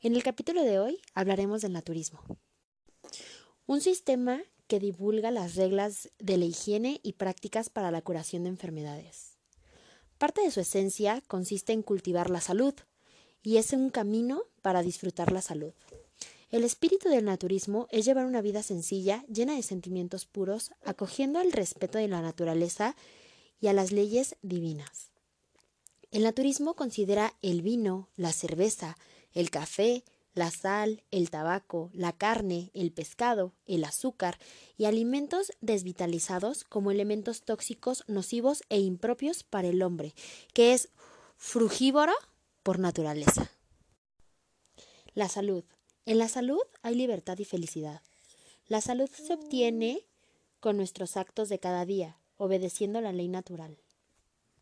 En el capítulo de hoy hablaremos del naturismo, un sistema que divulga las reglas de la higiene y prácticas para la curación de enfermedades. Parte de su esencia consiste en cultivar la salud, y es un camino para disfrutar la salud. El espíritu del naturismo es llevar una vida sencilla, llena de sentimientos puros, acogiendo al respeto de la naturaleza y a las leyes divinas. El naturismo considera el vino, la cerveza, el café, la sal, el tabaco, la carne, el pescado, el azúcar y alimentos desvitalizados como elementos tóxicos, nocivos e impropios para el hombre, que es frugívoro por naturaleza. La salud. En la salud hay libertad y felicidad. La salud se obtiene con nuestros actos de cada día, obedeciendo la ley natural.